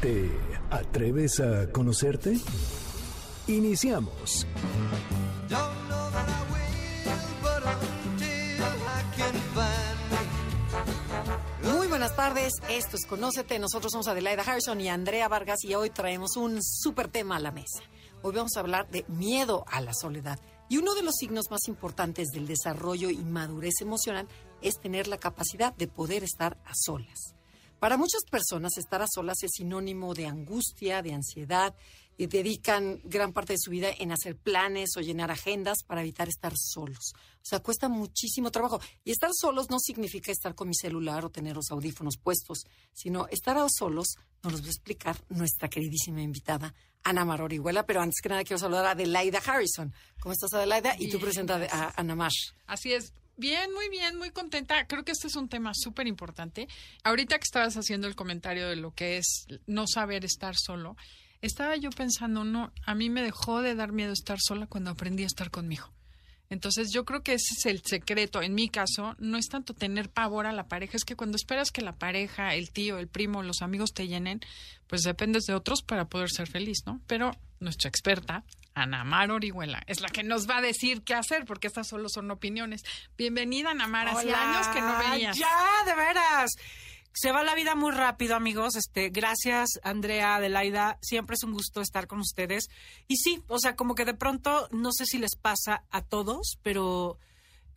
¿Te atreves a conocerte? Iniciamos. Muy buenas tardes, esto es Conócete, nosotros somos Adelaida Harrison y Andrea Vargas y hoy traemos un súper tema a la mesa. Hoy vamos a hablar de miedo a la soledad. Y uno de los signos más importantes del desarrollo y madurez emocional es tener la capacidad de poder estar a solas. Para muchas personas estar a solas es sinónimo de angustia, de ansiedad, y dedican gran parte de su vida en hacer planes o llenar agendas para evitar estar solos. O sea, cuesta muchísimo trabajo. Y estar solos no significa estar con mi celular o tener los audífonos puestos, sino estar a solos nos los va a explicar nuestra queridísima invitada, Ana Mar Orihuela. Pero antes que nada quiero saludar a Adelaida Harrison. ¿Cómo estás, Adelaida? Y tú presentas a Ana Mar. Así es. Bien, muy bien, muy contenta. Creo que este es un tema súper importante. Ahorita que estabas haciendo el comentario de lo que es no saber estar solo, estaba yo pensando, no, a mí me dejó de dar miedo estar sola cuando aprendí a estar conmigo. Entonces yo creo que ese es el secreto. En mi caso, no es tanto tener pavor a la pareja, es que cuando esperas que la pareja, el tío, el primo, los amigos te llenen, pues dependes de otros para poder ser feliz, ¿no? Pero nuestra experta, Ana Mar Orihuela, es la que nos va a decir qué hacer, porque estas solo son opiniones. Bienvenida, Ana Mar, hace años que no venías. Ya, de veras. Se va la vida muy rápido, amigos. Este, gracias, Andrea, Adelaida. Siempre es un gusto estar con ustedes. Y sí, o sea, como que de pronto, no sé si les pasa a todos, pero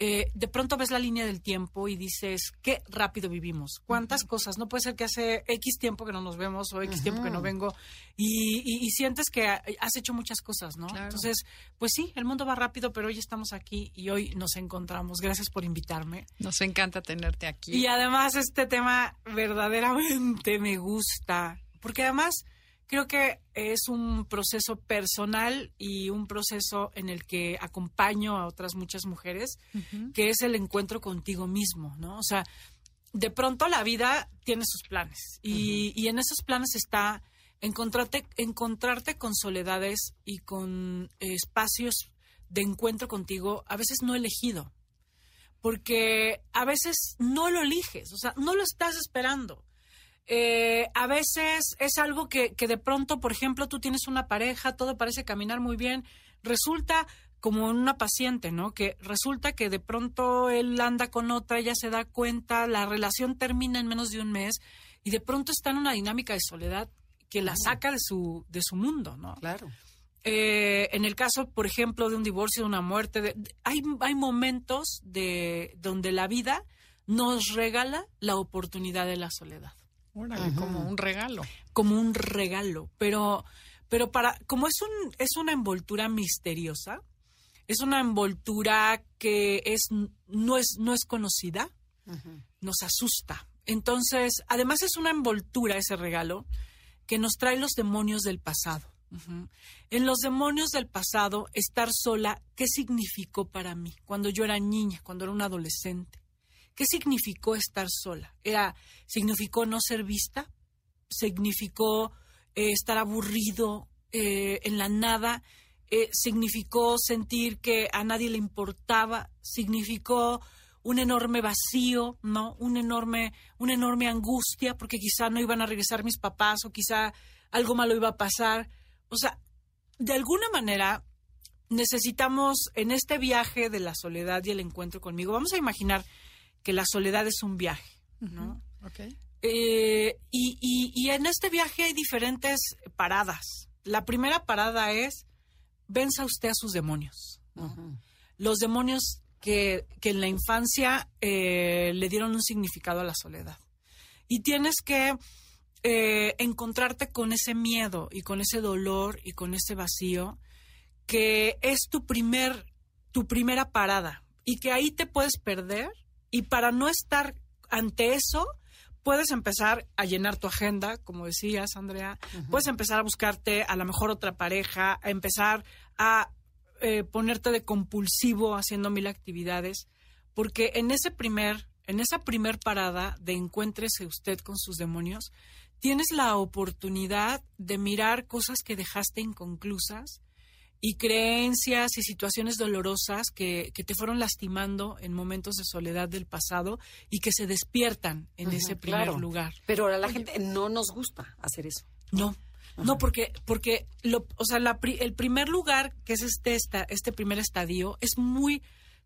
eh, de pronto ves la línea del tiempo y dices, qué rápido vivimos, cuántas cosas, no puede ser que hace X tiempo que no nos vemos o X tiempo que no vengo y, sientes que has hecho muchas cosas, ¿no? Entonces, pues sí, el mundo va rápido, pero hoy estamos aquí y hoy nos encontramos. Gracias por invitarme. Nos encanta tenerte aquí. Y además este tema verdaderamente me gusta, porque además creo que es un proceso personal y un proceso en el que acompaño a otras muchas mujeres, que es el encuentro contigo mismo, ¿no? O sea, de pronto la vida tiene sus planes y, y en esos planes está encontrarte, encontrarte con soledades y con espacios de encuentro contigo, a veces no elegido, porque a veces no lo eliges, o sea, no lo estás esperando. Eh, a veces es algo que, que de pronto, por ejemplo, tú tienes una pareja, todo parece caminar muy bien, resulta como una paciente, ¿no? Que resulta que de pronto él anda con otra, ella se da cuenta, la relación termina en menos de un mes y de pronto está en una dinámica de soledad que la saca de su, de su mundo, ¿no? Claro. Eh, en el caso, por ejemplo, de un divorcio, de una muerte, hay, hay momentos de donde la vida nos regala la oportunidad de la soledad como un regalo. Como un regalo, pero pero para como es un es una envoltura misteriosa, es una envoltura que es no es no es conocida, nos asusta. Entonces, además es una envoltura ese regalo que nos trae los demonios del pasado. En los demonios del pasado, estar sola, ¿qué significó para mí cuando yo era niña, cuando era un adolescente? ¿Qué significó estar sola? Era, significó no ser vista, significó eh, estar aburrido eh, en la nada, eh, significó sentir que a nadie le importaba, significó un enorme vacío, ¿no? Un enorme, una enorme angustia, porque quizá no iban a regresar mis papás o quizá algo malo iba a pasar. O sea, de alguna manera necesitamos en este viaje de la soledad y el encuentro conmigo, vamos a imaginar que la soledad es un viaje, ¿no? Eh, y, en este viaje hay diferentes paradas. La primera parada es, venza usted a sus demonios. Los demonios que, en la infancia eh, le dieron un significado a la soledad. Y tienes que eh, encontrarte con ese miedo y con ese dolor y con ese vacío que es tu primer, tu primera parada y que ahí te puedes perder y para no estar ante eso, puedes empezar a llenar tu agenda, como decías, Andrea. Puedes empezar a buscarte a lo mejor otra pareja, a empezar a eh, ponerte de compulsivo haciendo mil actividades, porque en ese primer, en esa primer parada de encuéntrese usted con sus demonios, tienes la oportunidad de mirar cosas que dejaste inconclusas y creencias y situaciones dolorosas que, que, te fueron lastimando en momentos de soledad del pasado y que se despiertan en ese primer lugar. Pero a la gente no nos gusta hacer eso. No. No, porque, porque lo, o sea, el primer lugar, que es este, esta, este primer estadio, es muy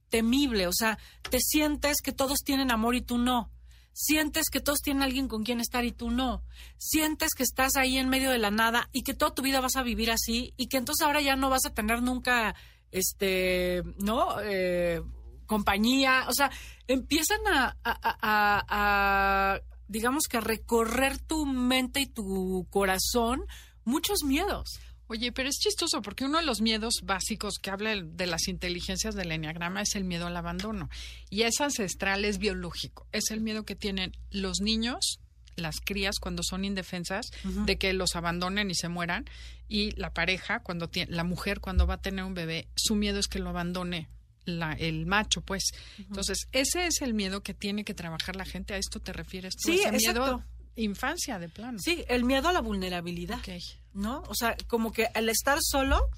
temible. O sea, te sientes que todos tienen amor y tú no sientes que todos tienen alguien con quien estar y tú no. Sientes que estás ahí en medio de la nada y que toda tu vida vas a vivir así y que entonces ahora ya no vas a tener nunca, este, ¿no? Eh, compañía. O sea, empiezan a, a, digamos que a recorrer tu mente y tu corazón muchos miedos. Oye, pero es chistoso porque uno de los miedos básicos que habla de las inteligencias del enneagrama es el miedo al abandono. Y es ancestral, es biológico. Es el miedo que tienen los niños, las crías cuando son indefensas, de que los abandonen y se mueran. Y la pareja, cuando tiene, la mujer cuando va a tener un bebé, su miedo es que lo abandone la, el macho, pues. Entonces, ese es el miedo que tiene que trabajar la gente. ¿A esto te refieres tú? Sí, ese miedo infancia de plano. Sí, el miedo a la vulnerabilidad. ¿No? O sea, como que al estar solo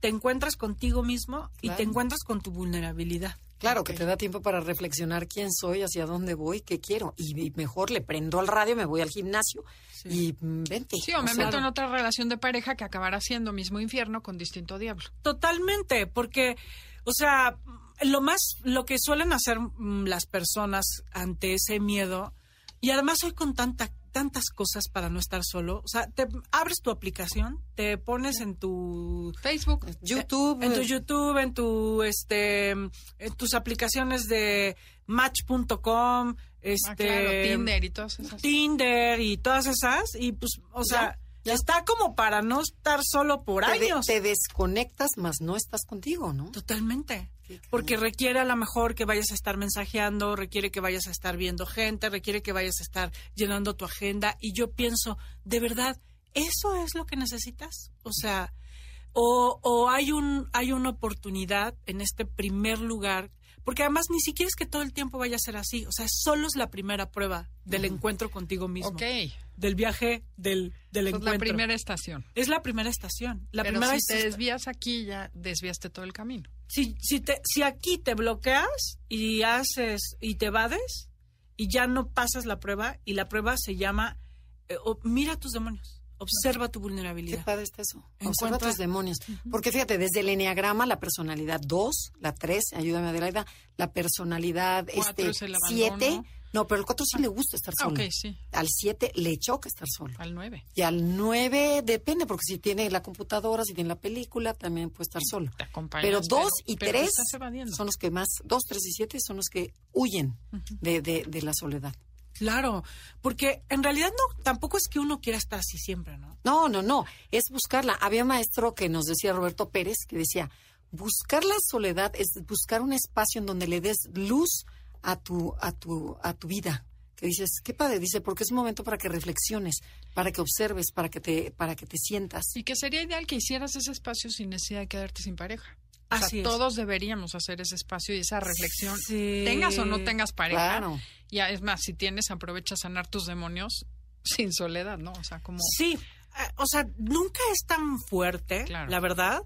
te encuentras contigo mismo y te encuentras con tu vulnerabilidad. Claro, que te da tiempo para reflexionar quién soy, hacia dónde voy, qué quiero. Y, mejor le prendo al radio, me voy al gimnasio y mm, vente. Sí, o me meto en otra relación de pareja que acabará siendo mismo infierno con distinto diablo. Totalmente, porque, o sea, lo más, lo que suelen hacer mm, las personas ante ese miedo, y además hoy con tanta tantas cosas para no estar solo. O sea, te abres tu aplicación, te pones en tu Facebook, YouTube, en tu YouTube, en tu este, en tus aplicaciones de Match.com, este, ah, Tinder y todas esas. Tinder y todas esas y pues, o sea. Ya está como para no estar solo por años. te desconectas, más no estás contigo, ¿no? Totalmente. Porque requiere a lo mejor que vayas a estar mensajeando, requiere que vayas a estar viendo gente, requiere que vayas a estar llenando tu agenda. Y yo pienso, de verdad, ¿eso es lo que necesitas? O sea, o, o hay, un, hay una oportunidad en este primer lugar porque además ni siquiera es que todo el tiempo vaya a ser así. O sea, solo es la primera prueba del encuentro contigo mismo. Ok. Del viaje, del, del encuentro. Es la primera estación. Es la primera estación. La Pero primera si te desvías aquí, ya desviaste todo el camino. Si, si, te, si aquí te bloqueas y haces y te vades y ya no pasas la prueba y la prueba se llama eh, mira tus demonios. Observa tu vulnerabilidad. Qué padre está eso. Observa tus demonios. Porque fíjate, desde el eneagrama, la personalidad 2, la 3, ayúdame Adelaida, la personalidad 7. Este, no, pero el 4 sí le gusta estar solo. sí. Al 7 le choca estar solo. Al 9. Y al 9 depende, porque si tiene la computadora, si tiene la película, también puede estar solo. pero 2 y 3 son los que más, 2, 3 y 7 son los que huyen de, de, de la soledad. Claro, porque en realidad no, tampoco es que uno quiera estar así siempre, ¿no? No, no, no, es buscarla. Había un maestro que nos decía Roberto Pérez, que decía, buscar la soledad es buscar un espacio en donde le des luz a tu, a tu, a tu vida. Que dices, qué padre, dice, porque es un momento para que reflexiones, para que observes, para que te, para que te sientas. Y que sería ideal que hicieras ese espacio sin necesidad de quedarte sin pareja. Así todos deberíamos hacer ese espacio y esa reflexión, tengas o no tengas pareja. Y es más, si tienes, aprovecha a sanar tus demonios sin soledad, ¿no? O sea, como... Sí, eh, o sea, nunca es tan fuerte, la verdad,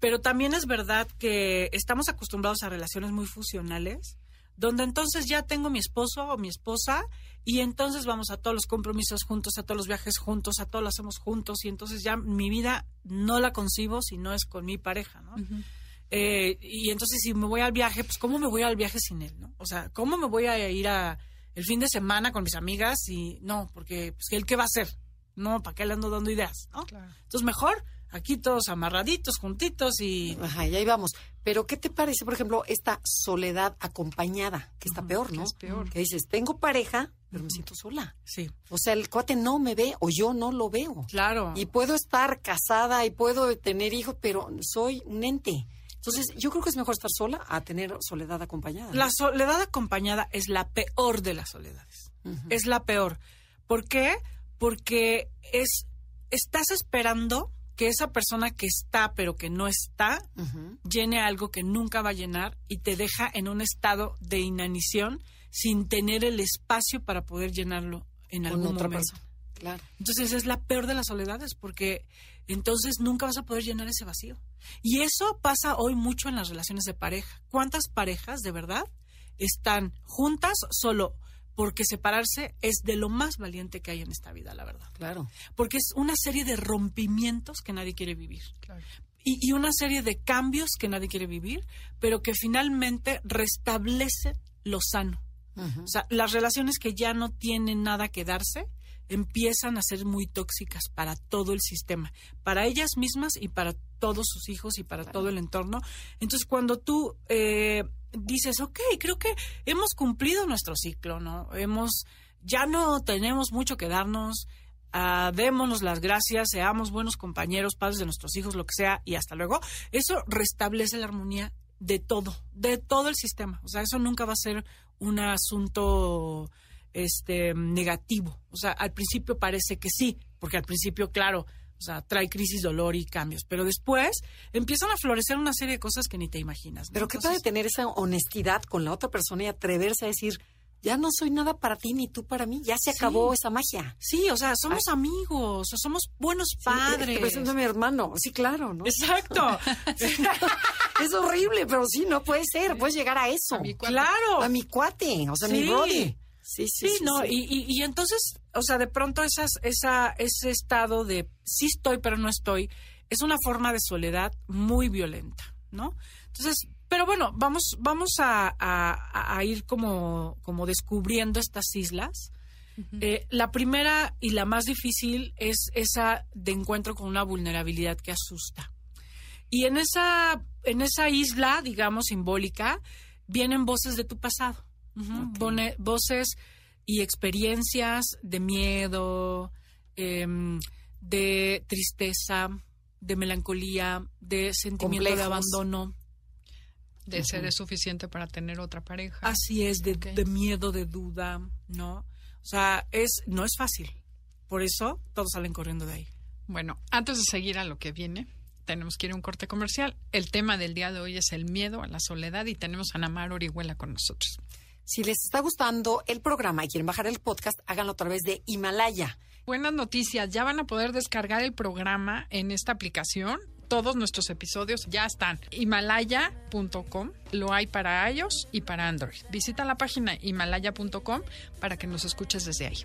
pero también es verdad que estamos acostumbrados a relaciones muy fusionales, donde entonces ya tengo mi esposo o mi esposa y entonces vamos a todos los compromisos juntos, a todos los viajes juntos, a todos lo hacemos juntos y entonces ya mi vida no la concibo si no es con mi pareja, ¿no? Eh, y entonces si me voy al viaje, pues ¿cómo me voy al viaje sin él? ¿no? O sea, ¿cómo me voy a ir a el fin de semana con mis amigas? Y no, porque pues, ¿él qué va a hacer? No, ¿para qué le ando dando ideas? ¿no? Entonces mejor aquí todos amarraditos, juntitos y... Ajá, y ahí vamos. Pero ¿qué te parece, por ejemplo, esta soledad acompañada? Que está peor, ¿no? es peor. Que dices, tengo pareja, pero me siento sola. Sí. O sea, el cuate no me ve o yo no lo veo. Claro. Y puedo estar casada y puedo tener hijos, pero soy un ente. Entonces, yo creo que es mejor estar sola a tener soledad acompañada. La soledad acompañada es la peor de las soledades. es la peor. ¿Por qué? Porque es, estás esperando que esa persona que está pero que no está llene algo que nunca va a llenar y te deja en un estado de inanición sin tener el espacio para poder llenarlo en algún otra momento. Claro. Entonces es la peor de las soledades porque entonces nunca vas a poder llenar ese vacío. Y eso pasa hoy mucho en las relaciones de pareja. ¿Cuántas parejas de verdad están juntas solo porque separarse es de lo más valiente que hay en esta vida, la verdad. Claro. Porque es una serie de rompimientos que nadie quiere vivir. Y, una serie de cambios que nadie quiere vivir, pero que finalmente restablece lo sano. O sea, las relaciones que ya no tienen nada que darse empiezan a ser muy tóxicas para todo el sistema, para ellas mismas y para todos sus hijos y para todo el entorno. Entonces, cuando tú eh, dices, ok, creo que hemos cumplido nuestro ciclo, ¿no? Hemos, ya no tenemos mucho que darnos, uh, démonos las gracias, seamos buenos compañeros, padres de nuestros hijos, lo que sea, y hasta luego. Eso restablece la armonía de todo, de todo el sistema. O sea, eso nunca va a ser un asunto este negativo. O sea, al principio parece que sí, porque al principio, claro, o sea, trae crisis, dolor y cambios. Pero después empiezan a florecer una serie de cosas que ni te imaginas. Pero qué puede tener esa honestidad con la otra persona y atreverse a decir, ya no soy nada para ti ni tú para mí, ya se acabó esa magia. Sí, o sea, somos amigos, o somos buenos padres. Sí, mi hermano, sí, claro, ¿no? Exacto. es horrible, pero sí, no puede ser, puedes llegar a eso. claro. A mi cuate, o sea, mi brody. Sí, sí, sí, no, Y, y, entonces, o sea, de pronto esas, esa, ese estado de sí estoy, pero no estoy, es una forma de soledad muy violenta, ¿no? Entonces, pero bueno, vamos, vamos a, a, ir como, como descubriendo estas islas. Eh, la primera y la más difícil es esa de encuentro con una vulnerabilidad que asusta. Y en esa, en esa isla, digamos, simbólica, vienen voces de tu pasado voces y experiencias de miedo, em, de tristeza, de melancolía, de sentimiento de abandono. De ser suficiente para tener otra pareja. Así es, de, de, miedo, de duda, ¿no? O sea, es, no es fácil. Por eso todos salen corriendo de ahí. Bueno, antes de seguir a lo que viene, tenemos que ir a un corte comercial. El tema del día de hoy es el miedo a la soledad y tenemos a Namar Orihuela con nosotros. Si les está gustando el programa y quieren bajar el podcast, háganlo a través de Himalaya. Buenas noticias, ya van a poder descargar el programa en esta aplicación. Todos nuestros episodios ya están. Himalaya.com lo hay para iOS y para Android. Visita la página himalaya.com para que nos escuches desde ahí.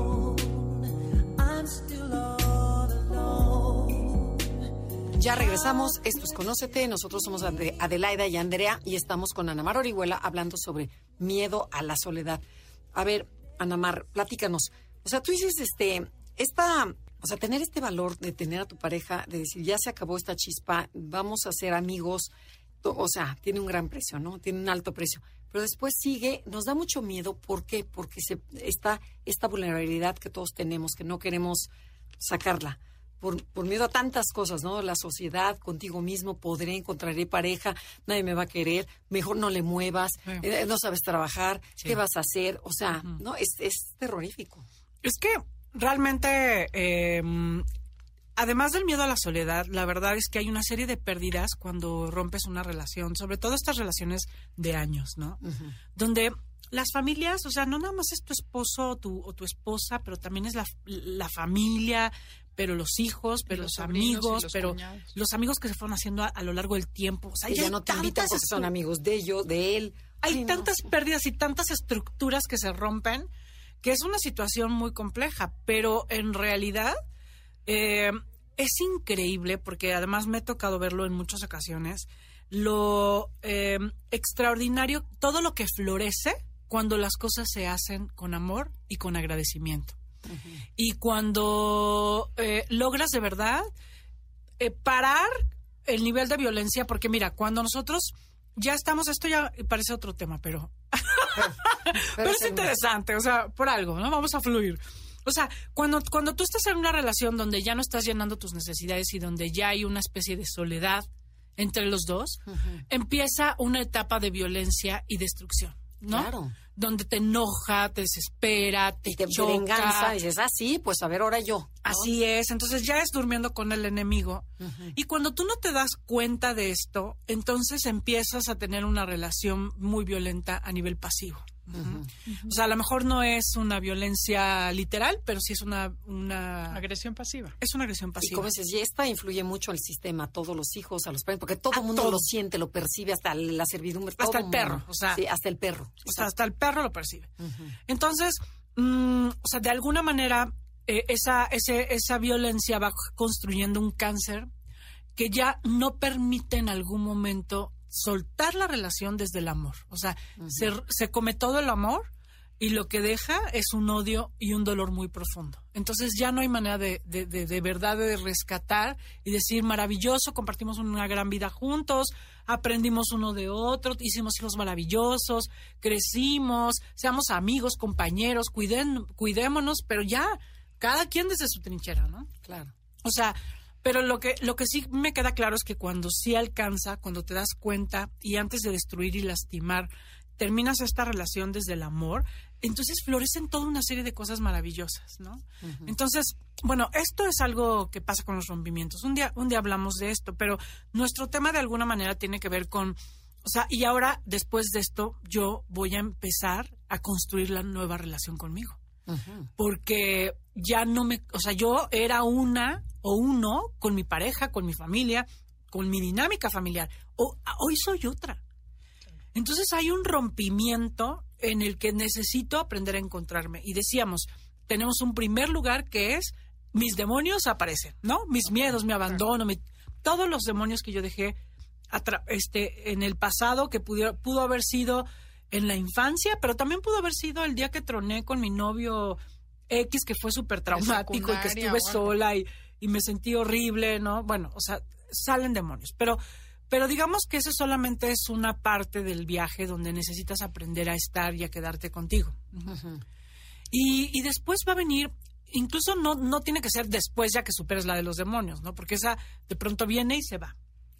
Ya regresamos, esto es Conócete, nosotros somos Adelaida y Andrea y estamos con Anamar Orihuela hablando sobre miedo a la soledad. A ver, Anamar, platícanos. O sea, tú dices, este, esta, o sea, tener este valor de tener a tu pareja, de decir, ya se acabó esta chispa, vamos a ser amigos, o sea, tiene un gran precio, ¿no? Tiene un alto precio. Pero después sigue, nos da mucho miedo, ¿por qué? Porque se, está esta vulnerabilidad que todos tenemos, que no queremos sacarla por, por, miedo a tantas cosas, ¿no? La sociedad, contigo mismo, podré, encontraré pareja, nadie me va a querer, mejor no le muevas, eh, no sabes trabajar, ¿qué vas a hacer? O sea, ¿no? Es, es terrorífico. Es que realmente, em, además del miedo a la soledad, la verdad es que hay una serie de pérdidas cuando rompes una relación, sobre todo estas relaciones de años, ¿no? Donde las familias, o sea, no nada más es tu esposo o tu, o tu esposa, pero también es la, la familia, pero los hijos, pero los, amigos, pero los amigos que se fueron haciendo a, lo largo del tiempo. O sea, ya no te invitan porque son amigos de ellos, de él. Hay tantas pérdidas y tantas estructuras que se rompen que es una situación muy compleja, pero en realidad eh, es increíble porque además me he tocado verlo en muchas ocasiones, lo eh, extraordinario, todo lo que florece cuando las cosas se hacen con amor y con agradecimiento. Y cuando eh, logras de verdad eh, parar el nivel de violencia, porque mira, cuando nosotros ya estamos, esto ya parece otro tema, pero, pero, es interesante, o sea, por algo, ¿no? Vamos a fluir. O sea, cuando, cuando tú estás en una relación donde ya no estás llenando tus necesidades y donde ya hay una especie de soledad entre los dos, empieza una etapa de violencia y destrucción, ¿no? Claro. Donde te enoja, te desespera, te, Y te choca. venganza y dices, ah, sí, pues a ver, ahora yo. ¿no? Así es, entonces ya es durmiendo con el enemigo. Y cuando tú no te das cuenta de esto, entonces empiezas a tener una relación muy violenta a nivel pasivo. O sea, a lo mejor no es una violencia literal, pero sí es una, una Agresión pasiva. es una agresión Y pasiva. como dices, y esta influye mucho al sistema, a todos los hijos, a los padres, porque todo el mundo todo. lo siente, lo percibe, hasta la servidumbre. Hasta todo el perro, o sea. Sí, hasta el perro. O sea, hasta el perro lo percibe. Entonces, mm, o sea, de alguna manera, eh, esa, ese- esa violencia va construyendo un cáncer que ya no permite en algún momento soltar la relación desde el amor. O sea, se, se come todo el amor y lo que deja es un odio y un dolor muy profundo. Entonces ya no hay manera de, de, de- de verdad de rescatar y decir maravilloso, compartimos una gran vida juntos, aprendimos uno de otro, hicimos hijos maravillosos, crecimos, seamos amigos, compañeros, cuiden, cuidémonos, pero ya, cada quien desde su trinchera, ¿no? Claro. O sea, pero lo que, lo que sí me queda claro es que cuando sí alcanza, cuando te das cuenta y antes de destruir y lastimar, terminas esta relación desde el amor, entonces florecen toda una serie de cosas maravillosas, ¿no? Entonces, bueno, esto es algo que pasa con los rompimientos. Un día, un día hablamos de esto, pero nuestro tema de alguna manera tiene que ver con, o sea, y ahora, después de esto, yo voy a empezar a construir la nueva relación conmigo porque ya no me, o sea, yo era una o uno con mi pareja, con mi familia, con mi dinámica familiar. O, hoy soy otra. Entonces hay un rompimiento en el que necesito aprender a encontrarme. Y decíamos, tenemos un primer lugar que es mis demonios aparecen, ¿no? Mis miedos, mi abandono, mi- todos los demonios que yo dejé este, en el pasado que pudiera, pudo haber sido en la infancia, pero también pudo haber sido el día que troné con mi novio X, que fue súper traumático y que estuve sola y, y me sentí horrible, ¿no? Bueno, o sea, salen demonios, pero, pero digamos que eso solamente es una parte del viaje donde necesitas aprender a estar y a quedarte contigo. Y, y después va a venir, incluso no, no tiene que ser después ya que superes la de los demonios, ¿no? Porque esa de pronto viene y se va.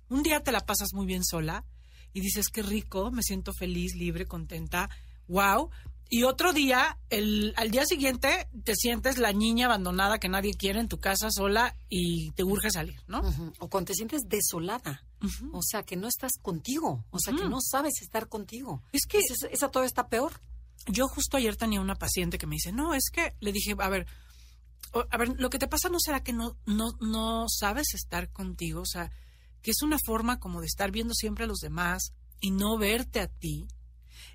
Un día te la pasas muy bien sola y dices, qué rico, me siento feliz, libre, contenta, wow. Y otro día, el, al día siguiente, te sientes la niña abandonada que nadie quiere en tu casa sola y te urge salir, ¿no? O cuando te sientes desolada. O sea, que no estás contigo. O sea, que no sabes estar contigo. Es que- Esa, esa todavía está peor. Yo justo ayer tenía una paciente que me dice, no, es que le dije, a ver, a ver, lo que te pasa no será que no, no, no sabes estar contigo, o sea, que es una forma como de estar viendo siempre a los demás y no verte a ti.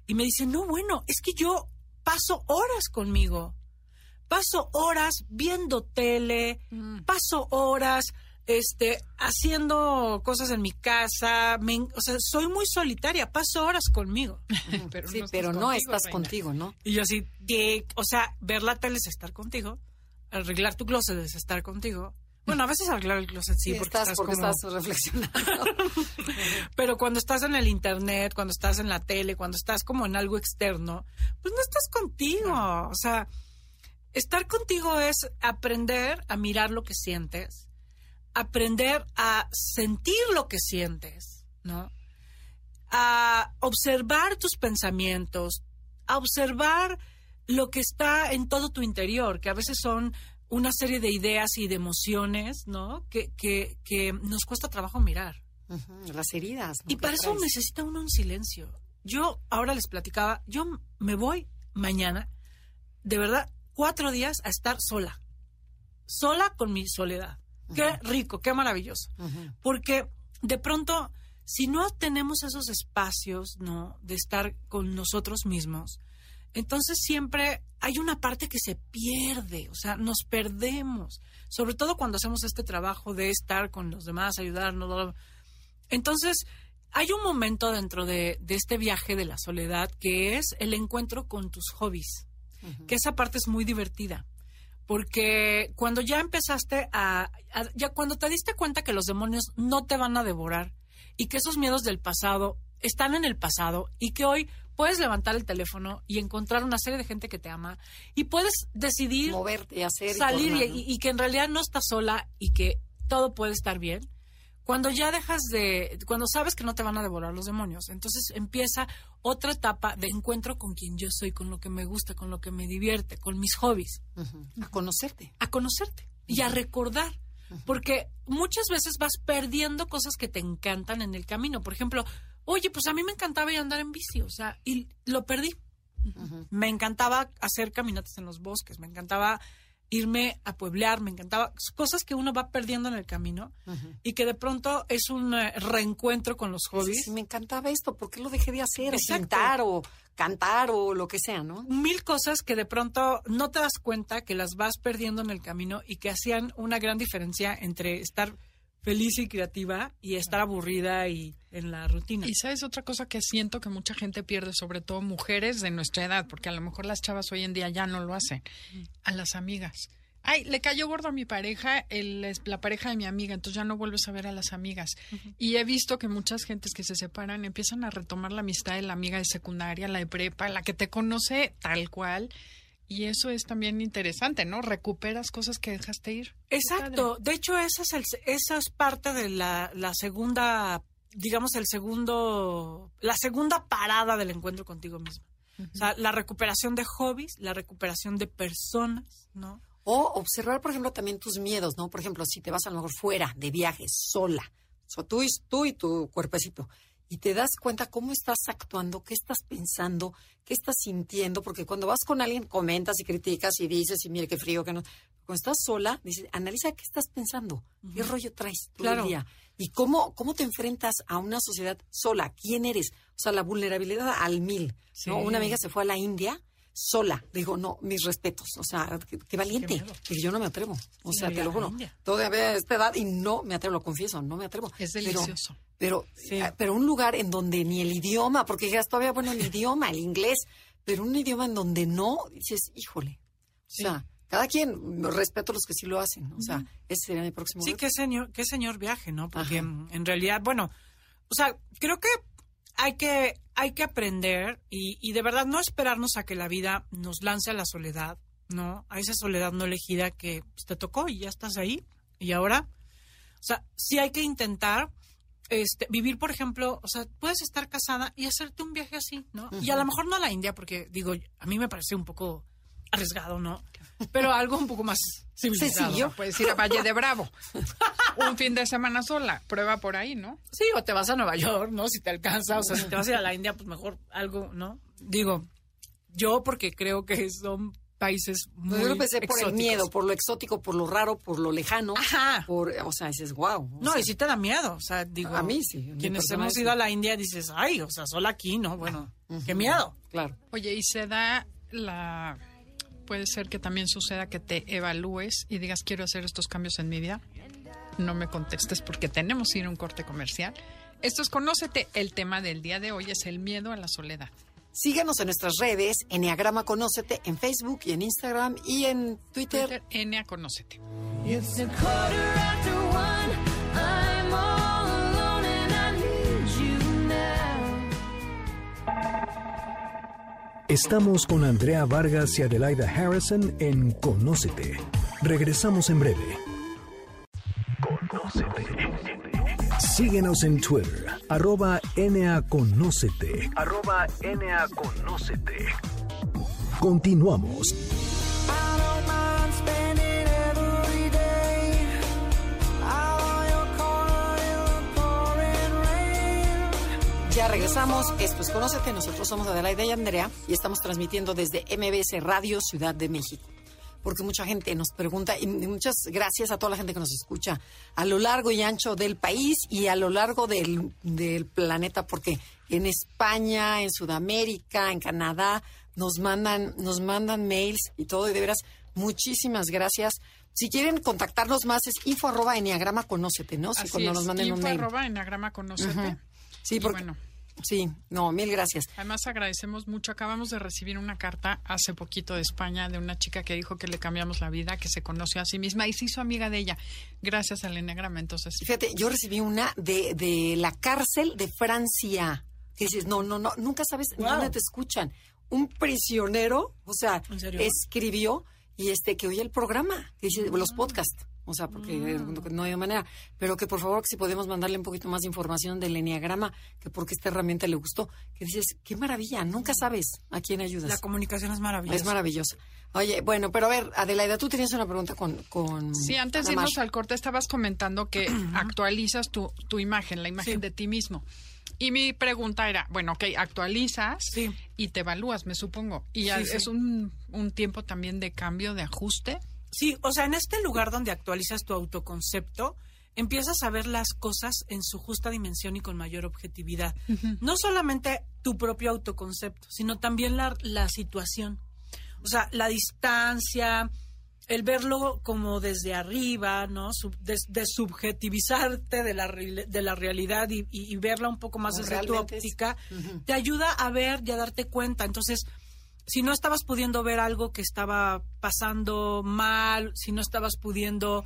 Y me dice, no, bueno, es que yo paso horas conmigo, paso horas viendo tele, paso horas este, haciendo cosas en mi casa, me o sea, soy muy solitaria, paso horas conmigo. Pero sí, no estás pero no contigo, estás reina. contigo, ¿no? Y yo así, de, o sea, ver la tele es estar contigo, arreglar tu closet es estar contigo. Bueno, a veces arreglar el closet sí, porque estás, estás, porque como- estás reflexionando. Pero cuando estás en el internet, cuando estás en la tele, cuando estás como en algo externo, pues no estás contigo. O sea, estar contigo es aprender a mirar lo que sientes, aprender a sentir lo que sientes, ¿no? A observar tus pensamientos, a observar lo que está en todo tu interior, que a veces son una serie de ideas y de emociones, ¿no? Que, que, que nos cuesta trabajo mirar. Las heridas. ¿no? Y para eso traes. necesita uno un silencio. Yo ahora les platicaba, yo me voy mañana, de verdad, cuatro días a estar sola. Sola con mi soledad. Qué rico, qué maravilloso. Porque de pronto, si no tenemos esos espacios, ¿no? De estar con nosotros mismos, entonces siempre hay una parte que se pierde, o sea, nos perdemos, sobre todo cuando hacemos este trabajo de estar con los demás, ayudarnos. Entonces, hay un momento dentro de, este viaje de la soledad que es el encuentro con tus hobbies, que esa parte es muy divertida. Porque cuando ya empezaste a, ya cuando te diste cuenta que los demonios no te van a devorar y que esos miedos del pasado están en el pasado y que hoy puedes levantar el teléfono y encontrar una serie de gente que te ama y puedes decidir moverte, hacer salir y, que en realidad no estás sola y que todo puede estar bien. Cuando ya dejas de, cuando sabes que no te van a devorar los demonios, entonces empieza otra etapa de encuentro con quien yo soy, con lo que me gusta, con lo que me divierte, con mis hobbies. A conocerte. A conocerte y a recordar. Porque muchas veces vas perdiendo cosas que te encantan en el camino. Por ejemplo, oye, pues a mí me encantaba ir a andar en bici, o sea, y lo perdí. Me encantaba hacer caminatas en los bosques, me encantaba irme a pueblear, me encantaba cosas que uno va perdiendo en el camino y que de pronto es un eh, reencuentro con los hobbies. Sí, me encantaba esto, ¿por qué lo dejé de hacer? O pintar o cantar o lo que sea, ¿no? Mil cosas que de pronto no te das cuenta que las vas perdiendo en el camino y que hacían una gran diferencia entre estar feliz y creativa y estar aburrida y en la rutina. Y sabes otra cosa que siento que mucha gente pierde, sobre todo mujeres de nuestra edad, porque a lo mejor las chavas hoy en día ya no lo hacen, a las amigas. Ay, le cayó gordo a mi pareja, el, la pareja de mi amiga, entonces ya no vuelves a ver a las amigas. Y he visto que muchas gentes que se separan empiezan a retomar la amistad de la amiga de secundaria, la de prepa, la que te conoce tal cual y eso es también interesante, ¿no? Recuperas cosas que dejaste ir. Exacto. De hecho, esa es, el, esa es parte de la, segunda, digamos, el segundo, la segunda parada del encuentro contigo mismo. O sea, la recuperación de hobbies, la recuperación de personas, ¿no? O observar, por ejemplo, también tus miedos, ¿no? Por ejemplo, si te vas a lo mejor fuera de viaje, sola, o tú, y, tú y tu cuerpecito, y te das cuenta cómo estás actuando, qué estás pensando, qué estás sintiendo, porque cuando vas con alguien comentas y criticas y dices, y mire qué frío que no. Cuando estás sola, dices, analiza qué estás pensando, qué rollo traes todo el día y cómo, cómo te enfrentas a una sociedad sola, quién eres, o sea, la vulnerabilidad al mil. ¿no? Una amiga se fue a la India sola. Digo, no, mis respetos. O sea, qué, valiente. y yo no me atrevo. O sea, te lo juro. Todavía a esta edad y no me atrevo, lo confieso, no me atrevo. Es delicioso. Pero, eh, pero, un lugar en donde ni el idioma, porque ya todavía, bueno, el idioma, el inglés, pero un idioma en donde no, dices, híjole. O sea, cada quien, respeto a los que sí lo hacen. O sea, ese sería mi próximo Sí, qué señor, qué señor viaje, ¿no? Porque en realidad, bueno, o sea, creo que hay que, hay que aprender y, y, de verdad no esperarnos a que la vida nos lance a la soledad, ¿no? A esa soledad no elegida que pues, te tocó y ya estás ahí. Y ahora, o sea, sí hay que intentar este, vivir, por ejemplo, o sea, puedes estar casada y hacerte un viaje así, ¿no? Y a lo mejor no a la India, porque digo, a mí me parece un poco arriesgado, ¿no? Pero algo un poco más civilizado. Sencillo. Puedes ir a Valle de Bravo. un fin de semana sola. Prueba por ahí, ¿no? Sí, o te vas a Nueva York, ¿no? Si te alcanza. O sea, si te vas a ir a la India, pues mejor algo, ¿no? Digo, yo porque creo que son países muy Yo lo pensé por el miedo, por lo exótico, por lo raro, por lo lejano. Ajá. Por, o sea, dices, wow. No, y sí te da miedo. O sea, digo. A mí sí. Quienes hemos ido a la India dices, ay, o sea, solo aquí, ¿no? Bueno, qué miedo. Claro. Oye, y se da la puede ser que también suceda que te evalúes y digas quiero hacer estos cambios en mi vida. No me contestes porque tenemos que ir a un corte comercial. Esto es Conócete. El tema del día de hoy es el miedo a la soledad. Síganos en nuestras redes, Enneagrama Conócete, en Facebook y en Instagram y en Twitter. Twitter Conócete. Estamos con Andrea Vargas y Adelaida Harrison en Conócete. Regresamos en breve. Conócete. Síguenos en Twitter, arroba NAConócete. Arroba NAConócete. Continuamos. Ya regresamos. Esto es Conócete. Nosotros somos Adelaida y Andrea y estamos transmitiendo desde MBS Radio Ciudad de México. porque mucha gente nos pregunta, y muchas gracias a toda la gente que nos escucha a lo largo y ancho del país y a lo largo del, del planeta, porque en España, en Sudamérica, en Canadá, nos mandan, nos mandan mails y todo, y de veras, muchísimas gracias. Si quieren contactarnos más, es info arroba enneagrama conócete, ¿no? Si Así cuando es, nos manden un info mail. arroba enneagrama conócete. Sí, porque, bueno. sí, no, mil gracias. Además agradecemos mucho. Acabamos de recibir una carta hace poquito de España de una chica que dijo que le cambiamos la vida, que se conoció a sí misma y se hizo amiga de ella gracias al enneagrama. Entonces, Fíjate, yo recibí una de, de la cárcel de Francia. Que dices, no, no, no, nunca sabes Wow. dónde te escuchan. Un prisionero, o sea, escribió y este que oye el programa, que dice, los podcasts. O sea, porque eh, no hay manera. Pero que por favor, que si podemos mandarle un poquito más de información del enneagrama, que porque esta herramienta le gustó. Que dices, qué maravilla, nunca sabes a quién ayudas. La comunicación es maravillosa. es maravillosa. Oye, bueno, pero a ver, Adelaida, tú tenías una pregunta con. con sí, antes de irnos al corte estabas comentando que actualizas tu, tu imagen, la imagen Sí. de ti mismo. Y mi pregunta era, bueno, ok, actualizas Sí. y te evalúas, me supongo. Y Sí, a- sí. es un, un tiempo también de cambio, de ajuste. Sí, o sea, en este lugar donde actualizas tu autoconcepto, empiezas a ver las cosas en su justa dimensión y con mayor objetividad. No solamente tu propio autoconcepto, sino también la, la situación. O sea, la distancia, el verlo como desde arriba, ¿no? Sub- de, de subjetivizarte de la, de la realidad y, y- y verla un poco más Como desde tu es. óptica, te ayuda a ver y a darte cuenta. Entonces, si no estabas pudiendo ver algo que estaba pasando mal, si no estabas pudiendo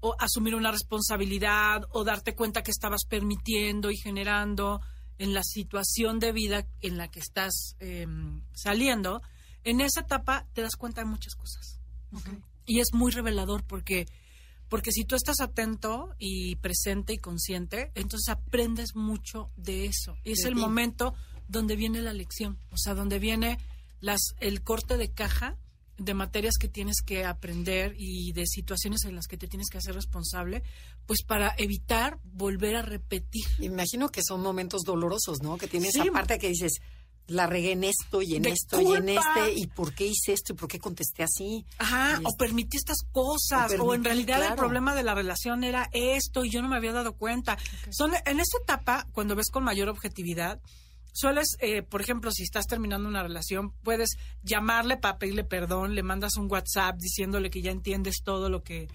o asumir una responsabilidad o darte cuenta que estabas permitiendo y generando en la situación de vida en la que estás eh, saliendo, en esa etapa te das cuenta de muchas cosas. Y es muy revelador porque, porque si tú estás atento y presente y consciente, entonces aprendes mucho de eso. Y es el momento donde viene la lección, o sea, donde viene las, el corte de caja de materias que tienes que aprender y de situaciones en las que te tienes que hacer responsable, pues para evitar volver a repetir. Imagino que son momentos dolorosos, ¿no? Que tienes Sí. esa parte que dices, la regué en esto y en De esto y en este, y por qué hice esto y por qué contesté así. Ajá, o permití estas cosas, O o, en realidad el problema de la relación era esto y yo no me había dado cuenta. Son en esa etapa, cuando ves con mayor objetividad, sueles, eh, por ejemplo, si estás terminando una relación, puedes llamarle para pedirle perdón, le mandas un WhatsApp diciéndole que ya entiendes todo lo que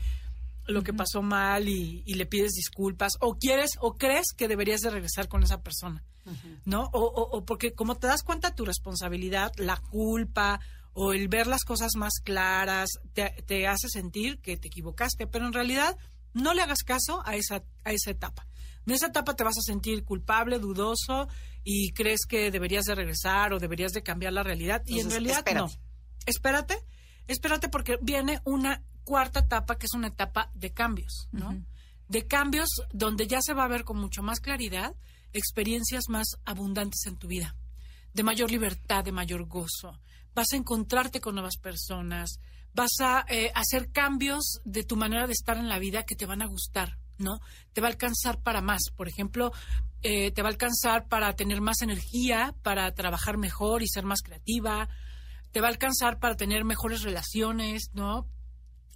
lo que pasó mal y, y le pides disculpas o quieres o crees que deberías de regresar con esa persona. ¿no? O, o- o porque como te das cuenta tu responsabilidad, la culpa o el ver las cosas más claras te, te hace sentir que te equivocaste, pero en realidad no le hagas caso a esa, a esa etapa. En esa etapa te vas a sentir culpable, dudoso y crees que deberías de regresar o deberías de cambiar la realidad y en realidad espérate. no. Espérate, espérate porque viene una cuarta etapa que es una etapa de cambios, ¿no? De cambios donde ya se va a ver con mucho más claridad experiencias más abundantes en tu vida, de mayor libertad, de mayor gozo. Vas a encontrarte con nuevas personas, vas a eh, hacer cambios de tu manera de estar en la vida que te van a gustar, ¿no? Te va a alcanzar para más. Por ejemplo, eh, te va a alcanzar para tener más energía, para trabajar mejor y ser más creativa. Te va a alcanzar para tener mejores relaciones, ¿no?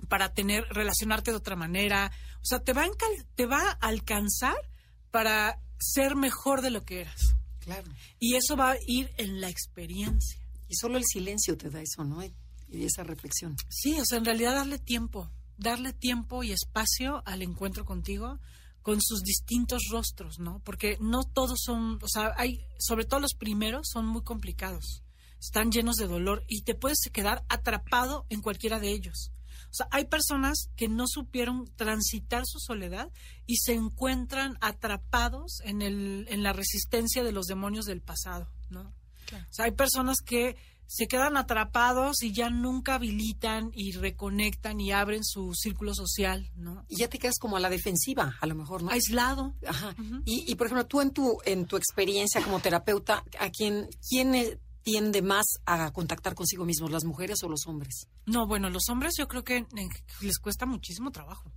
Para tener, relacionarte de otra manera. O sea, te va a, te va a alcanzar para ser mejor de lo que eras. Claro. Y eso va a ir en la experiencia. Y solo el silencio te da eso, ¿no? Y y esa reflexión. Sí, o sea, en realidad darle tiempo, darle tiempo y espacio al encuentro contigo con sus distintos rostros, ¿no? Porque no todos son, o sea, hay, sobre todo los primeros son muy complicados, están llenos de dolor y te puedes quedar atrapado en cualquiera de ellos. O sea, hay personas que no supieron transitar su soledad y se encuentran atrapados en, el, en la resistencia de los demonios del pasado, ¿no? O sea, hay personas que se quedan atrapados y ya nunca habilitan y reconectan y abren su círculo social, ¿no? Y ya te quedas como a la defensiva, a lo mejor, ¿no? Aislado. Ajá. y, y, por ejemplo, tú en tu, en tu experiencia como terapeuta, ¿a quién, quién eh, tiende más a contactar consigo mismos, las mujeres o los hombres? No, bueno, los hombres yo creo que eh, les cuesta muchísimo trabajo.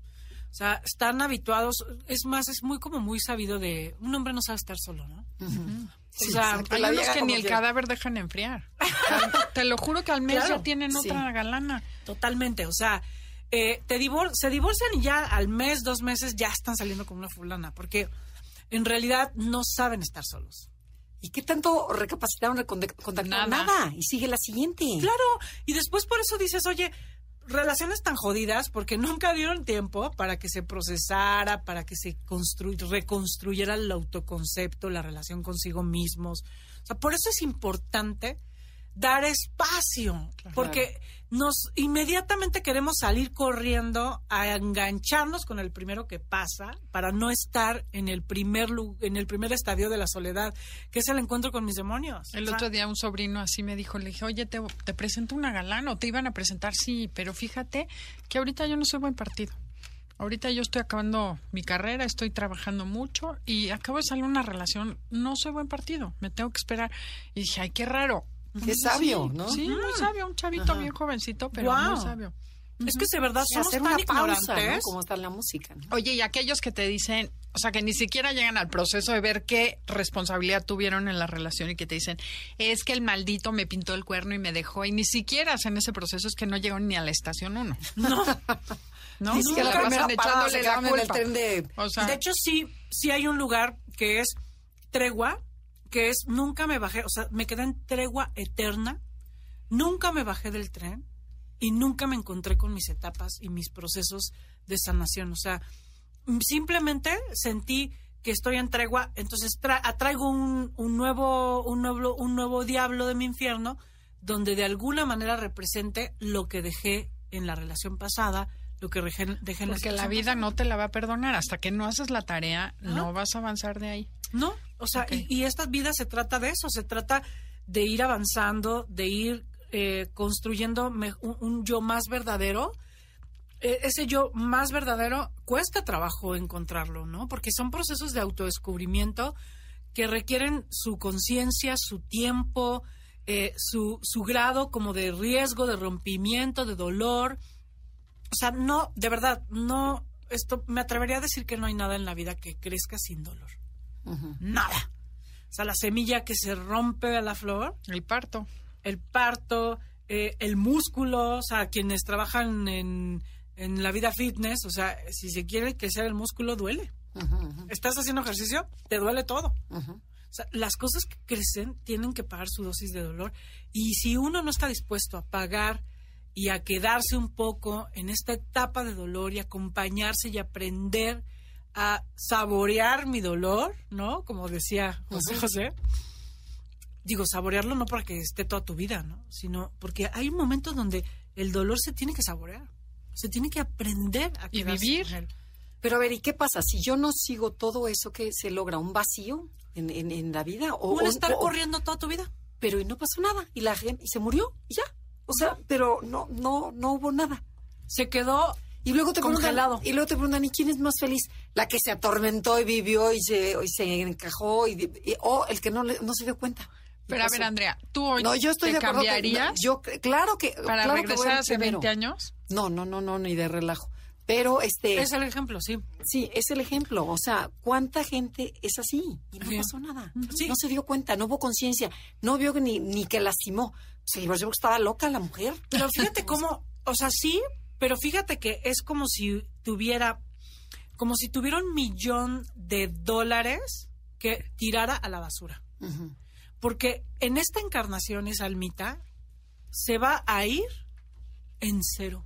O sea, están habituados, es más, es muy como muy sabido de, un hombre no sabe estar solo, ¿no? Ujú. o sea, Hay unos que ni el cadáver dejan enfriar. Te lo juro que al mes Claro, ya tienen sí. otra galana. Totalmente, o sea, eh, te divor- se divorcian y ya al mes, dos meses ya están saliendo con una fulana, porque en realidad no saben estar solos. ¿Y qué tanto recapacitaron, contactaron? Nada. Nada. Y sigue la siguiente. Claro, y después por eso dices, oye, relaciones tan jodidas porque nunca dieron tiempo para que se procesara, para que se constru- reconstruyera el autoconcepto, la relación consigo mismos. Por eso es importante dar espacio, porque nos inmediatamente queremos salir corriendo a engancharnos con el primero que pasa para no estar en el primer en el primer estadio de la soledad, que es el encuentro con mis demonios. El O sea, otro día un sobrino así me dijo, le dije, oye, te, te presento una galana o te iban a presentar, sí, pero fíjate que ahorita yo no soy buen partido. Ahorita yo estoy acabando mi carrera, estoy trabajando mucho y acabo de salir una relación, no soy buen partido, me tengo que esperar. Y dije, ay, qué raro. Qué sabio, ¿no? Sí, muy sabio, un chavito bien jovencito, pero muy sabio. Es que de verdad Y somos hacer tan una pausa, ignorantes. ¿no? Como está la música. ¿no? Oye, y aquellos que te dicen, o sea, que ni siquiera llegan al proceso de ver qué responsabilidad tuvieron en la relación y que te dicen, es que el maldito me pintó el cuerno y me dejó, y ni siquiera hacen ese proceso, es que no llegaron ni a la estación uno. No. ¿No? Que la primera echándole la en el culpa. tren de... O sea, de hecho, sí, sí hay un lugar que es tregua, que es nunca me bajé, o sea, me quedé en tregua eterna, nunca me bajé del tren y nunca me encontré con mis etapas y mis procesos de sanación. O sea, simplemente sentí que estoy en tregua, entonces tra- atraigo un, un nuevo, un nuevo, un nuevo diablo de mi infierno, donde de alguna manera represente lo que dejé en la relación pasada, lo que dejé, dejé en la porque la vida no te la va a perdonar. Hasta que no haces la tarea, no vas a avanzar de ahí. No, o sea, y, y esta vida se trata de eso, se trata de ir avanzando, de ir eh, construyendo me- un, un yo más verdadero. Eh, ese yo más verdadero cuesta trabajo encontrarlo, ¿no? Porque son procesos de autodescubrimiento que requieren su conciencia, su tiempo, eh, su, su grado como de riesgo, de rompimiento, de dolor. O sea, no, de verdad, no, esto me atrevería a decir que no hay nada en la vida que crezca sin dolor nada. O sea, la semilla que se rompe a la flor, El parto. el parto, eh, el músculo, o sea, quienes trabajan en, en la vida fitness, o sea, si se quiere que sea el músculo, duele. ¿Estás haciendo ejercicio? Te duele todo. O sea, las cosas que crecen tienen que pagar su dosis de dolor. Y si uno no está dispuesto a pagar y a quedarse un poco en esta etapa de dolor y acompañarse y aprender a saborear mi dolor, ¿no? Como decía José José. Digo, saborearlo no para que esté toda tu vida, ¿no? Sino porque hay momentos donde el dolor se tiene que saborear. Se tiene que aprender a Y vivir. con él. Pero a ver, ¿y qué pasa? Si yo no sigo todo eso, ¿qué se logra? ¿Un vacío en, en- en la vida? O, ¿Un estar o- corriendo toda tu vida? Pero y no pasó nada. Y la gente, y se murió, y ya. O sea, pero no, no, no hubo nada. Se quedó Y luego te Congelado. preguntan, y luego te preguntan, ¿y quién es más feliz? La que se atormentó y vivió y se, y se encajó, y, y- o el que no, le- no se dio cuenta. Pero a ver, Andrea, ¿tú hoy No, yo estoy te de acuerdo que- cambiarías no, yo, claro que. para claro que voy regresar hace primero. 20 años? No, no, no, no, ni de relajo. Pero este. Es el ejemplo, sí. Sí, es el ejemplo. O sea, ¿cuánta gente es así? Y no Sí. pasó nada. Sí. No se dio cuenta, no hubo conciencia, no vio ni, ni que lastimó. Se pareció que estaba loca la mujer. Pero fíjate cómo, o sea, sí, pero fíjate que es como si tuviera, como si tuviera un millón de dólares que tirara a la basura. Porque en esta encarnación, esa almita, se va a ir en cero.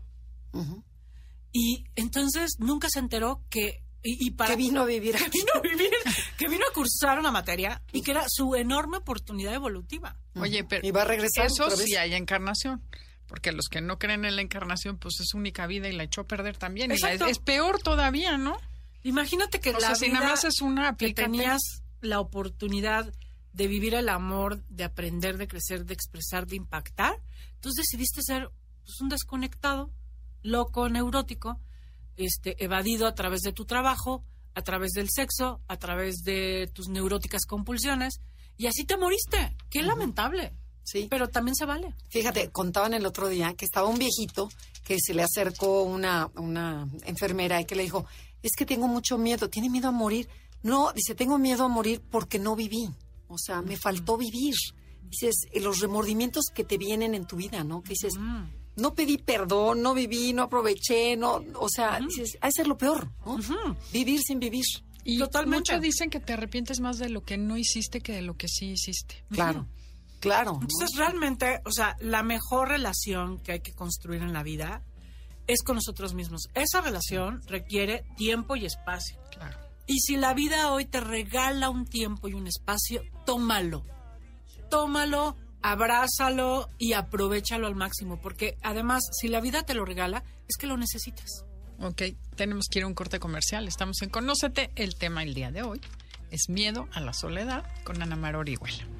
Y entonces nunca se enteró que... Y, y para Que vino a vivir que vino a vivir, que vino a cursar una materia y que era su enorme oportunidad evolutiva. Oye, pero Y va a regresar eso otra vez. sí hay encarnación. Porque los que no creen en la encarnación, pues es única vida y la echó a perder también. Y la- es peor todavía, ¿no? Imagínate que O la sea, si nada vida más es una, que aplícate. tenías la oportunidad de vivir el amor, de aprender, de crecer, de expresar, de impactar, entonces decidiste ser pues, un desconectado, loco, neurótico, este, evadido a través de tu trabajo, a través del sexo, a través de tus neuróticas compulsiones, y así te moriste. Qué lamentable. Sí. Pero también se vale. Fíjate, contaban el otro día que estaba un viejito que se le acercó una, una enfermera y que le dijo, es que tengo mucho miedo, tiene miedo a morir. No, dice, tengo miedo a morir porque no viví. O sea, me faltó vivir. dices, los remordimientos que te vienen en tu vida, ¿no? Que dices, no pedí perdón, no viví, no aproveché, no, o sea, dices, hay ser lo peor, ¿no? Vivir sin vivir. Y muchos dicen que te arrepientes más de lo que no hiciste que de lo que sí hiciste. Claro. Claro. Entonces, realmente, o sea, la mejor relación que hay que construir en la vida es con nosotros mismos. Esa relación requiere tiempo y espacio. Claro. Y si la vida hoy te regala un tiempo y un espacio, tómalo. Tómalo, abrázalo y aprovechalo al máximo. Porque además, si la vida te lo regala, es que lo necesitas. Ok, tenemos que ir a un corte comercial. Estamos en Conócete. El tema el día de hoy es miedo a la soledad con Ana Mar Orihuela.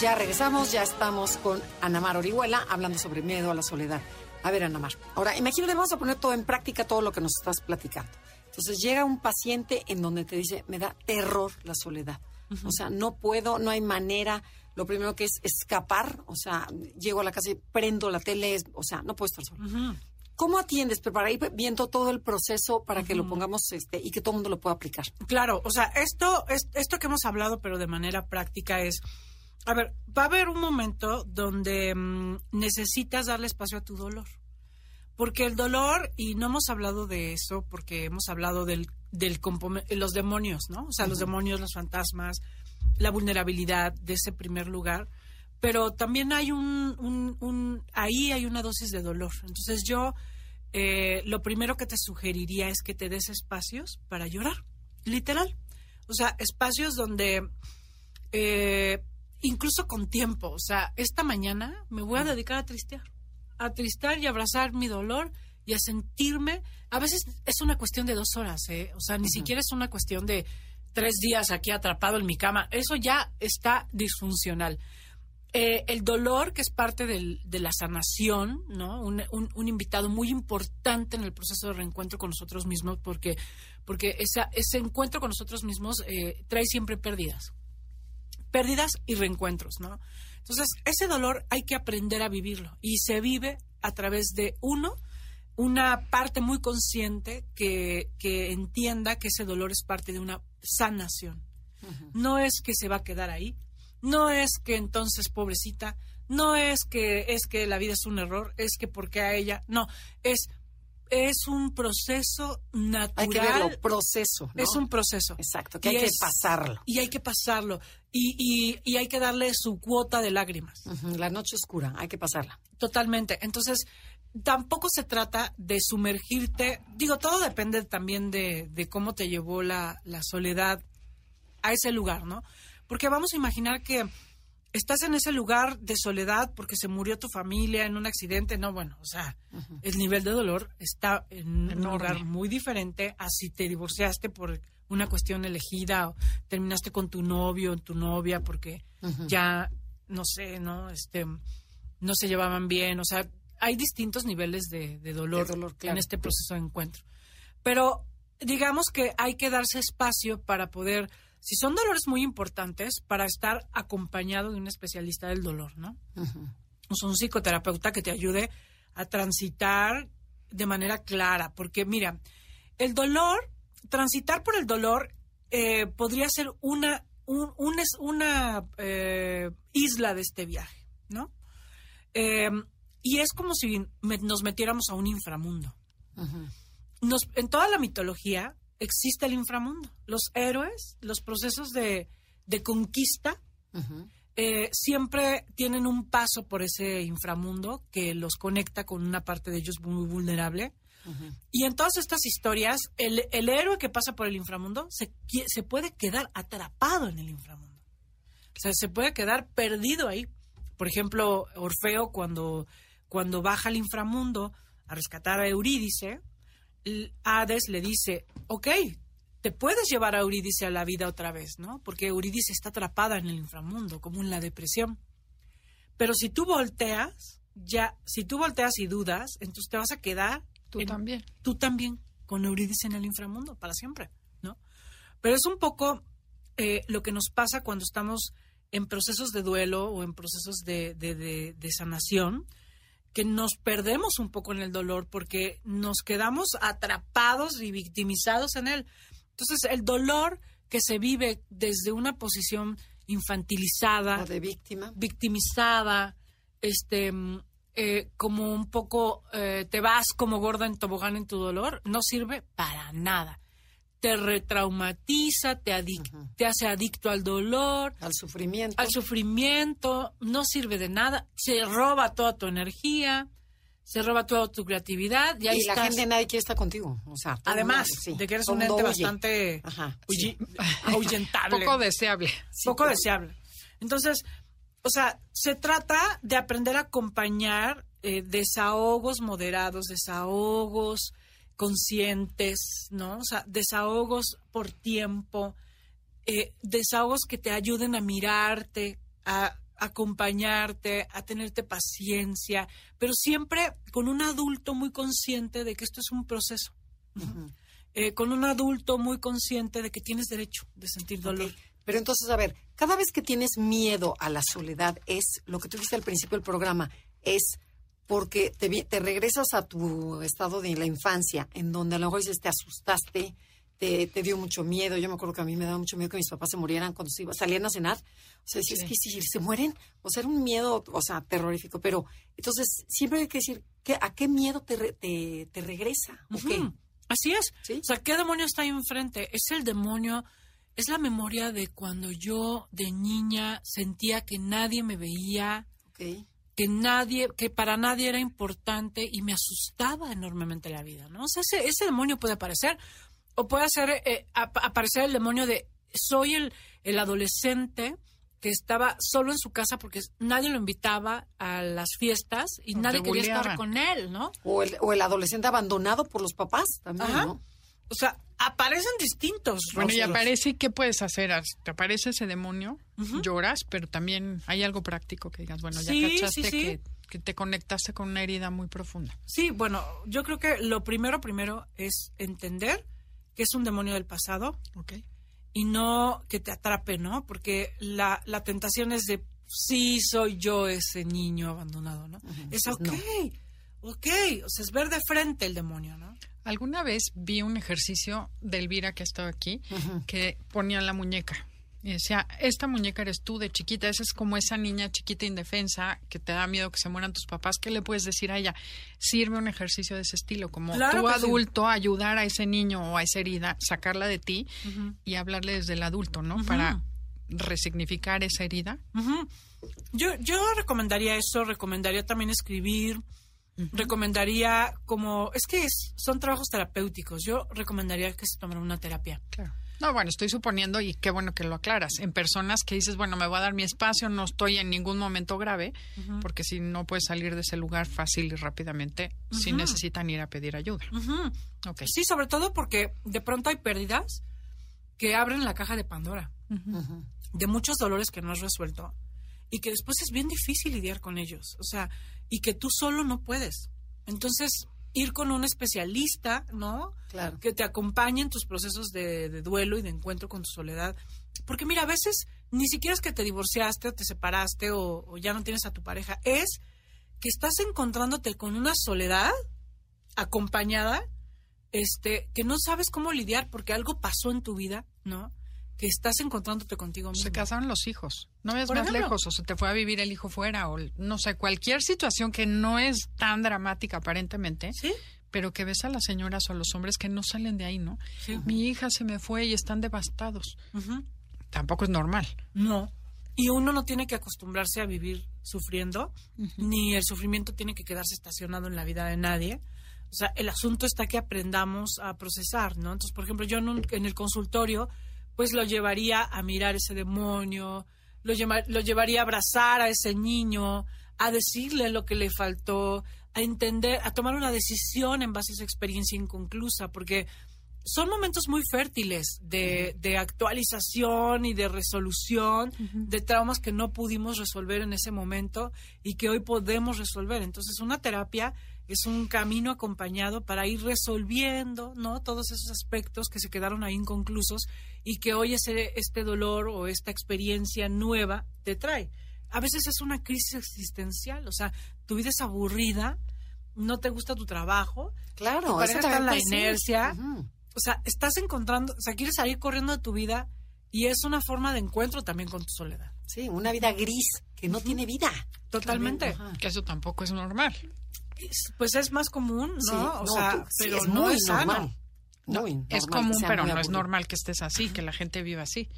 Ya regresamos, ya estamos con Anamar Orihuela hablando sobre miedo a la soledad. A ver, Anamar, ahora imagínate, vamos a poner todo en práctica, todo lo que nos estás platicando. Entonces llega un paciente en donde te dice, me da terror la soledad. O sea, no puedo, no hay manera. Lo primero que es escapar, o sea, llego a la casa y prendo la tele, o sea, no puedo estar solo. ¿Cómo atiendes? Pero para ir viendo todo el proceso para que lo pongamos este, y que todo el mundo lo pueda aplicar. Claro, o sea, esto, esto que hemos hablado, pero de manera práctica, es a ver, va a haber un momento donde mm, necesitas darle espacio a tu dolor. Porque el dolor, y no hemos hablado de eso, porque hemos hablado del, del los demonios, ¿no? O sea, los demonios, los fantasmas, la vulnerabilidad de ese primer lugar. Pero también hay un, un, ahí hay una dosis de dolor. Entonces yo, eh, lo primero que te sugeriría es que te des espacios para llorar, literal. O sea, espacios donde eh, incluso con tiempo. O sea, esta mañana me voy a dedicar a tristear, a tristear y abrazar mi dolor y a sentirme. A veces es una cuestión de dos horas, ¿eh? O sea, ni siquiera es una cuestión de tres días aquí atrapado en mi cama. Eso ya está disfuncional. Eh, el dolor, que es parte del, de la sanación, ¿no? Un, un, invitado muy importante en el proceso de reencuentro con nosotros mismos, porque, porque esa, ese encuentro con nosotros mismos eh, trae siempre pérdidas pérdidas y reencuentros, ¿no? Entonces, ese dolor hay que aprender a vivirlo y se vive a través de uno, una parte muy consciente que, que entienda que ese dolor es parte de una sanación. No es que se va a quedar ahí, no es que entonces, pobrecita, no es que es que la vida es un error, es que porque a ella, no, es es un proceso natural. Hay que verlo, proceso. Es un proceso. Exacto, que hay que pasarlo. Y hay que pasarlo. Y, y, hay que darle su cuota de lágrimas. La noche oscura, hay que pasarla. Totalmente. Entonces, tampoco se trata de sumergirte. Digo, todo depende también de, de cómo te llevó la, la soledad a ese lugar, ¿no? Porque vamos a imaginar que estás en ese lugar de soledad porque se murió tu familia en un accidente, no, bueno, o sea, el nivel de dolor está en un lugar muy diferente a si te divorciaste por una cuestión elegida o terminaste con tu novio o tu novia porque ya, no sé, ¿no? Este, no se llevaban bien, o sea, hay distintos niveles de, dolor, en este proceso de encuentro. Pero digamos que hay que darse espacio para poder si son dolores muy importantes, para estar acompañado de un especialista del dolor, ¿no? O sea, un psicoterapeuta que te ayude a transitar de manera clara, porque mira, el dolor, transitar por el dolor eh, podría ser una, un, una eh, isla de este viaje, ¿no? Em, y es como si nos metiéramos a un inframundo. Nos, en toda la mitología, existe el inframundo. Los héroes, los procesos de, conquista, eh, siempre tienen un paso por ese inframundo que los conecta con una parte de ellos muy vulnerable. Y en todas estas historias, el, héroe que pasa por el inframundo se, se puede quedar atrapado en el inframundo. O sea, se puede quedar perdido ahí Por ejemplo, Orfeo cuando, cuando baja al inframundo a rescatar a Eurídice, Hades le dice, ok, te puedes llevar a Eurídice a la vida otra vez, ¿no? Porque Eurídice está atrapada en el inframundo, como en la depresión. Pero si tú volteas, ya, si tú volteas y dudas, entonces te vas a quedar Tú en- también. tú también con Eurídice en el inframundo para siempre, ¿no? Pero es un poco eh, lo que nos pasa cuando estamos en procesos de duelo o en procesos de, de- de- de sanación, que nos perdemos un poco en el dolor porque nos quedamos atrapados y victimizados en él. Entonces, el dolor que se vive desde una posición infantilizada, O de víctima. victimizada, este, mm, eh, como un poco eh, te vas como gorda en tobogán en tu dolor, no sirve para nada. Te retraumatiza, te, adic- te hace adicto al dolor, Al sufrimiento. al sufrimiento, no sirve de nada, se roba toda tu energía, se roba toda tu creatividad y ahí y la estás. gente nadie quiere estar contigo. O sea, Además mundo, sí, de que eres todo un ente huye. bastante Ajá, huyi- sí. ahuyentable Poco deseable. poco deseable. Entonces, o sea, se trata de aprender a acompañar eh, desahogos moderados, desahogos conscientes, ¿no? O sea, desahogos por tiempo, eh, desahogos que te ayuden a mirarte, a acompañarte, a tenerte paciencia, pero siempre con un adulto muy consciente de que esto es un proceso. Eh, con un adulto muy consciente de que tienes derecho de sentir dolor. Pero entonces, a ver, cada vez que tienes miedo a la soledad, es lo que tú dijiste al principio del programa, es porque te, te regresas a tu estado de la infancia, en donde a lo mejor dices, te asustaste, te, te dio mucho miedo. Yo me acuerdo que a mí me daba mucho miedo que mis papás se murieran cuando se iba, salían a cenar. O sea, decías, Sí. que si se mueren, o sea, era un miedo, o sea, terrorífico. Pero entonces, siempre hay que decir, ¿qué, ¿a qué miedo te, re- te, te regresa? ¿O qué? Así es. ¿Sí? O sea, ¿qué demonio está ahí enfrente? Es el demonio, es la memoria de cuando yo de niña sentía que nadie me veía, Ok. Que nadie, que para nadie era importante y me asustaba enormemente la vida, ¿no? O sea, ese, ese demonio puede aparecer o puede hacer, eh, ap- aparecer el demonio de soy el, el adolescente que estaba solo en su casa porque nadie lo invitaba a las fiestas y O nadie quería estar con él, ¿no? O el, o el adolescente abandonado por los papás también, Ajá. ¿no? O sea, aparecen distintos. Bueno, y aparece, ¿y ¿qué puedes hacer? Te aparece ese demonio, lloras, pero también hay algo práctico que digas, bueno, ya Sí, cachaste sí, sí. Que, que te conectaste con una herida muy profunda. Sí, bueno, yo creo que lo primero, primero es entender que es un demonio del pasado ¿Ok? y no que te atrape, ¿no? Porque la, la tentación es de, sí, soy yo ese niño abandonado, ¿no? Es ok, no. ok, o sea, es ver de frente el demonio, ¿no? Alguna vez vi un ejercicio de Elvira que ha estado aquí, que ponía la muñeca. Y decía, esta muñeca eres tú de chiquita, esa es como esa niña chiquita indefensa que te da miedo que se mueran tus papás. ¿Qué le puedes decir a ella? Sirve un ejercicio de ese estilo, como Claro tú sí. adulto ayudar a ese niño o a esa herida, sacarla de ti y hablarle desde el adulto, ¿no? Para resignificar esa herida. Yo, yo recomendaría eso, recomendaría también escribir, recomendaría como, es que es- son trabajos terapéuticos, yo recomendaría que se tomara una terapia. Claro. No, bueno, estoy suponiendo, y qué bueno que lo aclaras, en personas que dices, bueno, me voy a dar mi espacio, no estoy en ningún momento grave, porque si no puedes salir de ese lugar fácil y rápidamente, si necesitan ir a pedir ayuda. Ujú. Ok. Sí, sobre todo porque de pronto hay pérdidas que abren la caja de Pandora de muchos dolores que no has resuelto y que después es bien difícil lidiar con ellos. O sea, y que tú solo no puedes. Entonces, ir con un especialista, ¿no? Claro. Que te acompañe en tus procesos de, de duelo y de encuentro con tu soledad. Porque mira, a veces ni siquiera es que te divorciaste o te separaste o, o ya no tienes a tu pareja. Es que estás encontrándote con una soledad acompañada, este, que no sabes cómo lidiar porque algo pasó en tu vida, ¿no? Que estás encontrándote contigo mismo. Se casaron los hijos. No ves más ejemplo. lejos, o se te fue a vivir el hijo fuera, o no sé, cualquier situación que no es tan dramática aparentemente, ¿Sí? pero que ves a las señoras o a los hombres que no salen de ahí, ¿no? Sí. Mi hija se me fue y están devastados. Tampoco es normal. No. Y uno no tiene que acostumbrarse a vivir sufriendo, ni el sufrimiento tiene que quedarse estacionado en la vida de nadie. O sea, el asunto está que aprendamos a procesar, ¿no? Entonces, por ejemplo, yo en, un- en el consultorio, pues lo llevaría a mirar ese demonio, lo, lo llevaría a abrazar a ese niño, a decirle lo que le faltó, a entender, a tomar una decisión en base a esa experiencia inconclusa, porque son momentos muy fértiles de, de actualización y de resolución de traumas que no pudimos resolver en ese momento y que hoy podemos resolver. Entonces, una terapia es un camino acompañado para ir resolviendo, ¿no? Todos esos aspectos que se quedaron ahí inconclusos y que hoy ese, este dolor o esta experiencia nueva te trae. A veces es una crisis existencial, o sea, tu vida es aburrida, no te gusta tu trabajo, claro, tu está en la inercia, o sea, estás encontrando, o sea, quieres salir corriendo de tu vida y es una forma de encuentro también con tu soledad. Sí, una vida gris que no tiene vida. Totalmente. Que eso tampoco es normal. Pues es más común, ¿no? o sea, pero es no es normal. No, es común, pero no es normal que estés así, que la gente viva así.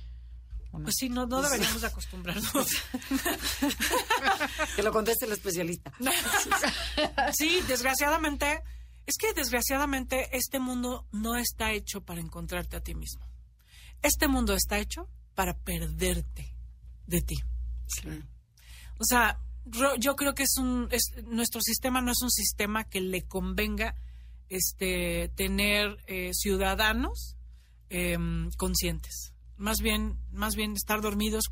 Pues sí, no, no pues deberíamos acostumbrarnos. que lo conteste el especialista. sí, desgraciadamente es que desgraciadamente este mundo no está hecho para encontrarte a ti mismo. Este mundo está hecho para perderte de ti. O sea, yo creo que es un nuestro sistema no es un sistema que le convenga este tener eh, ciudadanos em, conscientes. Más bien, más bien estar dormidos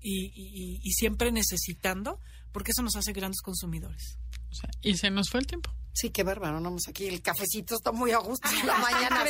y, y siempre necesitando, porque eso nos hace grandes consumidores. Y se nos fue el tiempo. Sí, qué bárbaro, vamos aquí. El cafecito está muy a gusto la mañana.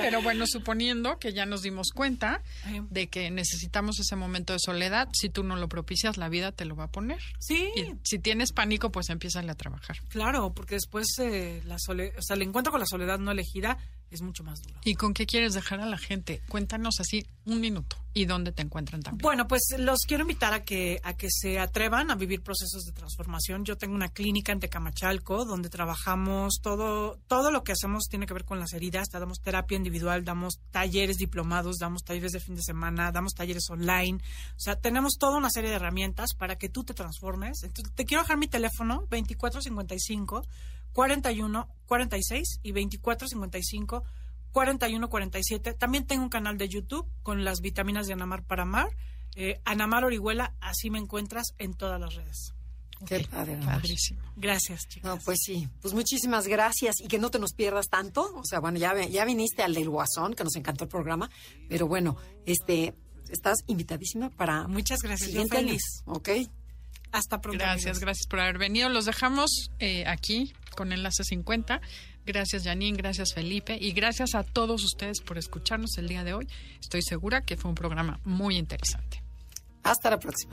pero bueno, suponiendo que ya nos dimos cuenta de que necesitamos ese momento de soledad, si tú no lo propicias, la vida te lo va a poner. Sí. Y si tienes pánico, pues empieza a trabajar. Claro, porque después eh, la soledad, o sea, el encuentro con la soledad no elegida es mucho más duro. ¿Y con qué quieres dejar a la gente? Cuéntanos así un minuto y dónde te encuentran también. Bueno, pues los quiero invitar a que a que se atrevan a vivir procesos de transformación. Yo tengo una clínica en Tecamachalco donde trabajamos todo todo lo que hacemos tiene que ver con las heridas. Damos terapia individual, damos talleres diplomados, damos talleres de fin de semana, damos talleres online. O sea, tenemos toda una serie de herramientas para que tú te transformes. Entonces, te quiero dejar mi teléfono 2455 41 46 y 24 55 41 47. También tengo un canal de YouTube con las vitaminas de Anamar para Amar. Eh, Anamar Orihuela, así me encuentras en todas las redes. Qué padre, Gracias, chicos. No, pues sí, pues muchísimas gracias y que no te nos pierdas tanto. O sea, bueno, ya, ya viniste al del Guasón, que nos encantó el programa, pero bueno, este, estás invitadísima para. Muchas gracias, yo feliz. Ok. Hasta pronto. Gracias, gracias por haber venido. Los dejamos eh, aquí con Enlace 50. Gracias, Janine, gracias, Felipe, y gracias a todos ustedes por escucharnos el día de hoy. Estoy segura que fue un programa muy interesante. Hasta la próxima.